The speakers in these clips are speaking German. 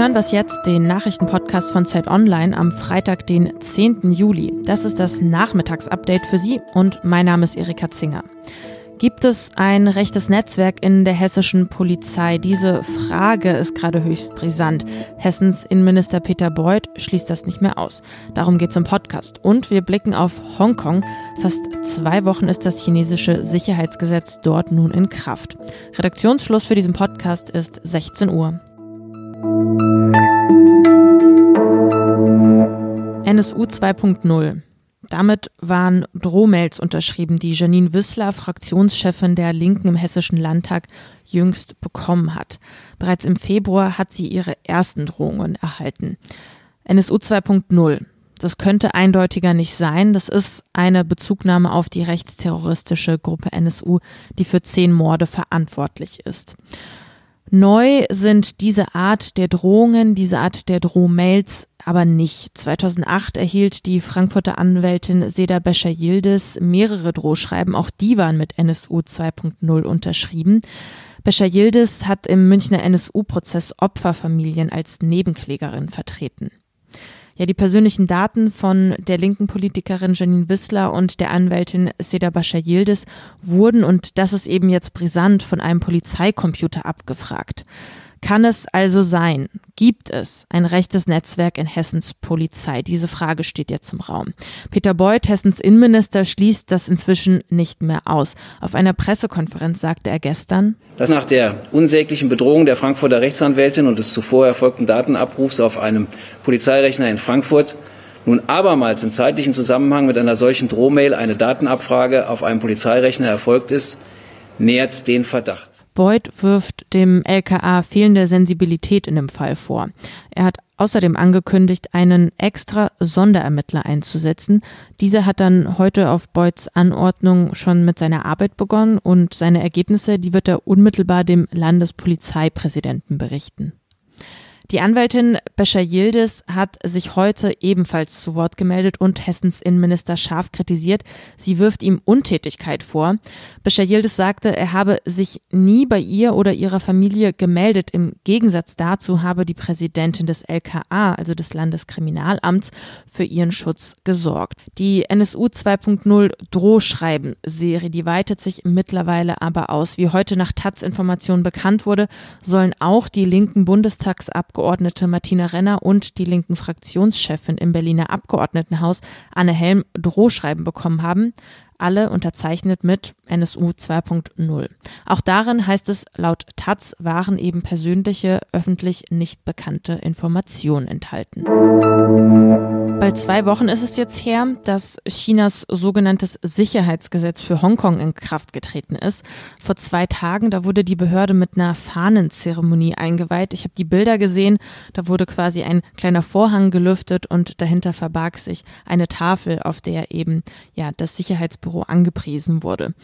hören das jetzt, den Nachrichtenpodcast von Zeit Online am Freitag, den 10. Juli. Das ist das Nachmittagsupdate für Sie und mein Name ist Erika Zinger. Gibt es ein rechtes Netzwerk in der hessischen Polizei? Diese Frage ist gerade höchst brisant. Hessens Innenminister Peter Beuth schließt das nicht mehr aus. Darum geht es im Podcast. Und wir blicken auf Hongkong. Fast zwei Wochen ist das chinesische Sicherheitsgesetz dort nun in Kraft. Redaktionsschluss für diesen Podcast ist 16 Uhr. NSU 2.0. Damit waren Drohmails unterschrieben, die Janine Wissler, Fraktionschefin der Linken im Hessischen Landtag, jüngst bekommen hat. Bereits im Februar hat sie ihre ersten Drohungen erhalten. NSU 2.0. Das könnte eindeutiger nicht sein. Das ist eine Bezugnahme auf die rechtsterroristische Gruppe NSU, die für zehn Morde verantwortlich ist. Neu sind diese Art der Drohungen, diese Art der Drohmails aber nicht. 2008 erhielt die Frankfurter Anwältin Seda Bescher Yildiz mehrere Drohschreiben, auch die waren mit NSU 2.0 unterschrieben. Bescher Yildiz hat im Münchner NSU-Prozess Opferfamilien als Nebenklägerin vertreten. Ja, die persönlichen Daten von der linken Politikerin Janine Wissler und der Anwältin Seda Bascha Yildiz wurden, und das ist eben jetzt brisant, von einem Polizeicomputer abgefragt. Kann es also sein, gibt es ein rechtes Netzwerk in Hessens Polizei? Diese Frage steht jetzt im Raum. Peter Beuth, Hessens Innenminister, schließt das inzwischen nicht mehr aus. Auf einer Pressekonferenz sagte er gestern, dass nach der unsäglichen Bedrohung der Frankfurter Rechtsanwältin und des zuvor erfolgten Datenabrufs auf einem Polizeirechner in Frankfurt nun abermals im zeitlichen Zusammenhang mit einer solchen Drohmail eine Datenabfrage auf einem Polizeirechner erfolgt ist, nährt den Verdacht. Beuth wirft dem LKA fehlende Sensibilität in dem Fall vor. Er hat außerdem angekündigt, einen extra Sonderermittler einzusetzen. Dieser hat dann heute auf Beuths Anordnung schon mit seiner Arbeit begonnen und seine Ergebnisse, die wird er unmittelbar dem Landespolizeipräsidenten berichten. Die Anwältin Bescher Yildiz hat sich heute ebenfalls zu Wort gemeldet und Hessens Innenminister scharf kritisiert. Sie wirft ihm Untätigkeit vor. Bescher Yildiz sagte, er habe sich nie bei ihr oder ihrer Familie gemeldet. Im Gegensatz dazu habe die Präsidentin des LKA, also des Landeskriminalamts, für ihren Schutz gesorgt. Die NSU 2.0 Drohschreiben-Serie, die weitet sich mittlerweile aber aus. Wie heute nach Taz-Informationen bekannt wurde, sollen auch die linken Bundestagsabgeordneten Abgeordnete Martina Renner und die linken Fraktionschefin im Berliner Abgeordnetenhaus Anne Helm Drohschreiben bekommen haben alle unterzeichnet mit NSU 2.0. Auch darin heißt es, laut Taz waren eben persönliche, öffentlich nicht bekannte Informationen enthalten. Bald zwei Wochen ist es jetzt her, dass Chinas sogenanntes Sicherheitsgesetz für Hongkong in Kraft getreten ist. Vor zwei Tagen, da wurde die Behörde mit einer Fahnenzeremonie eingeweiht. Ich habe die Bilder gesehen, da wurde quasi ein kleiner Vorhang gelüftet und dahinter verbarg sich eine Tafel, auf der eben ja das Sicherheitsbüro Sicherheitsbüro angepriesen wurde.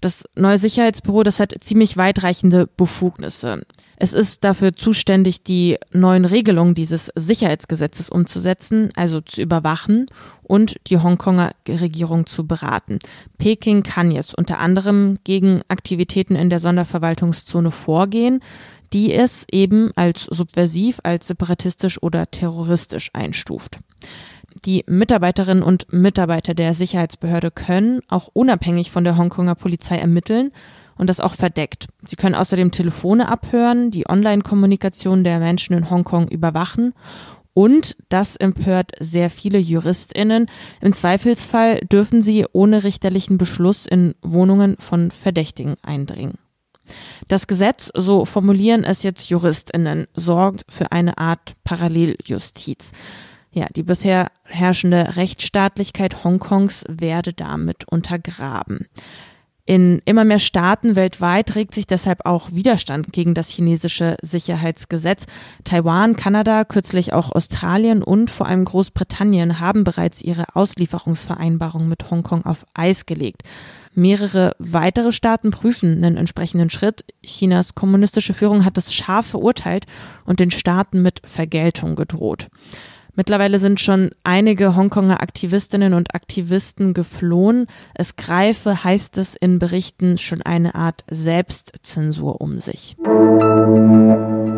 Das neue Sicherheitsbüro, das hat ziemlich weitreichende Befugnisse. Es ist dafür zuständig, die neuen Regelungen dieses Sicherheitsgesetzes umzusetzen, also zu überwachen und die Hongkonger Regierung zu beraten. Peking kann jetzt unter anderem gegen Aktivitäten in der Sonderverwaltungszone vorgehen, die es eben als subversiv, als separatistisch oder terroristisch einstuft. Die Mitarbeiterinnen und Mitarbeiter der Sicherheitsbehörde können auch unabhängig von der Hongkonger Polizei ermitteln und das auch verdeckt. Sie können außerdem Telefone abhören, die Online-Kommunikation der Menschen in Hongkong überwachen und das empört sehr viele JuristInnen. Im Zweifelsfall dürfen sie ohne richterlichen Beschluss in Wohnungen von Verdächtigen eindringen. Das Gesetz, so formulieren es jetzt JuristInnen, sorgt für eine Art Paralleljustiz. Ja, die bisher herrschende Rechtsstaatlichkeit Hongkongs werde damit untergraben. In immer mehr Staaten weltweit regt sich deshalb auch Widerstand gegen das chinesische Sicherheitsgesetz. Taiwan, Kanada, kürzlich auch Australien und vor allem Großbritannien haben bereits ihre Auslieferungsvereinbarung mit Hongkong auf Eis gelegt. Mehrere weitere Staaten prüfen einen entsprechenden Schritt. Chinas kommunistische Führung hat es scharf verurteilt und den Staaten mit Vergeltung gedroht. Mittlerweile sind schon einige Hongkonger Aktivistinnen und Aktivisten geflohen. Es greife, heißt es in Berichten, schon eine Art Selbstzensur um sich.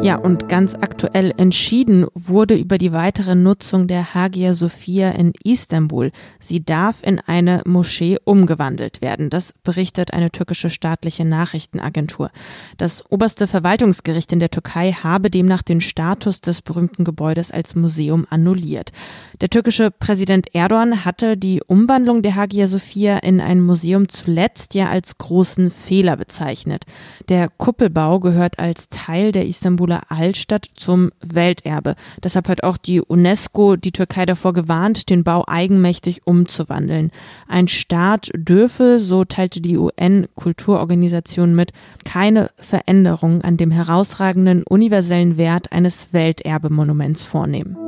Ja, und ganz aktuell entschieden wurde über die weitere Nutzung der Hagia Sophia in Istanbul. Sie darf in eine Moschee umgewandelt werden. Das berichtet eine türkische staatliche Nachrichtenagentur. Das oberste Verwaltungsgericht in der Türkei habe demnach den Status des berühmten Gebäudes als Museum annulliert. Der türkische Präsident Erdogan hatte die Umwandlung der Hagia Sophia in ein Museum zuletzt ja als großen Fehler bezeichnet. Der Kuppelbau gehört als Teil der Istanbuler Altstadt zum Welterbe. Deshalb hat auch die UNESCO die Türkei davor gewarnt, den Bau eigenmächtig umzuwandeln. Ein Staat dürfe, so teilte die UN-Kulturorganisation mit, keine Veränderung an dem herausragenden universellen Wert eines Welterbemonuments vornehmen.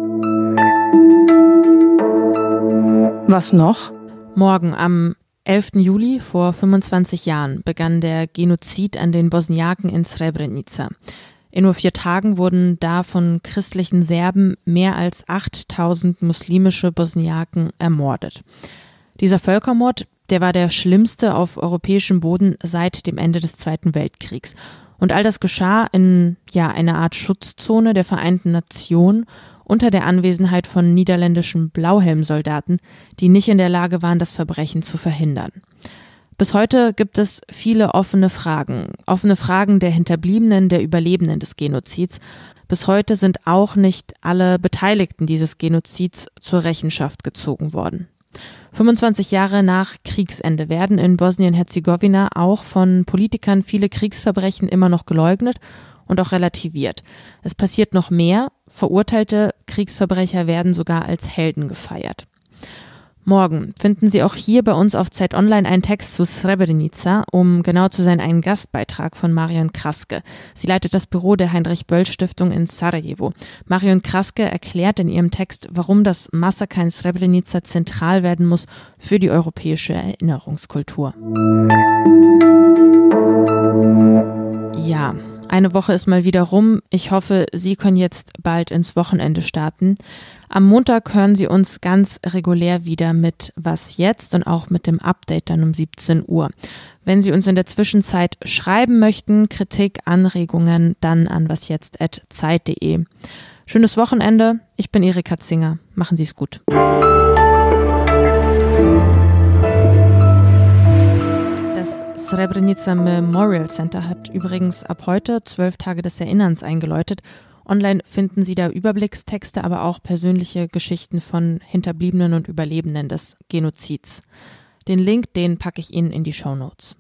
Was noch? Morgen am 11. Juli vor 25 Jahren begann der Genozid an den Bosniaken in Srebrenica. In nur vier Tagen wurden da von christlichen Serben mehr als 8000 muslimische Bosniaken ermordet. Dieser Völkermord, der war der schlimmste auf europäischem Boden seit dem Ende des Zweiten Weltkriegs. Und all das geschah in ja einer Art Schutzzone der Vereinten Nationen unter der Anwesenheit von niederländischen Blauhelmsoldaten, die nicht in der Lage waren, das Verbrechen zu verhindern. Bis heute gibt es viele offene Fragen, offene Fragen der Hinterbliebenen, der Überlebenden des Genozids. Bis heute sind auch nicht alle Beteiligten dieses Genozids zur Rechenschaft gezogen worden. 25 Jahre nach Kriegsende werden in Bosnien-Herzegowina auch von Politikern viele Kriegsverbrechen immer noch geleugnet und auch relativiert. Es passiert noch mehr, verurteilte Kriegsverbrecher werden sogar als Helden gefeiert. Morgen finden Sie auch hier bei uns auf Zeit Online einen Text zu Srebrenica, um genau zu sein, einen Gastbeitrag von Marion Kraske. Sie leitet das Büro der Heinrich-Böll-Stiftung in Sarajevo. Marion Kraske erklärt in ihrem Text, warum das Massaker in Srebrenica zentral werden muss für die europäische Erinnerungskultur. Ja, eine Woche ist mal wieder rum. Ich hoffe, Sie können jetzt bald ins Wochenende starten. Am Montag hören Sie uns ganz regulär wieder mit Was jetzt und auch mit dem Update dann um 17 Uhr. Wenn Sie uns in der Zwischenzeit schreiben möchten, Kritik, Anregungen, dann an wasjetzt.zeit.de. Schönes Wochenende. Ich bin Erika Zinger. Machen Sie es gut. Srebrenica Memorial Center hat übrigens ab heute zwölf Tage des Erinnerns eingeläutet. Online finden Sie da Überblickstexte, aber auch persönliche Geschichten von Hinterbliebenen und Überlebenden des Genozids. Den Link, den packe ich Ihnen in die Show Notes.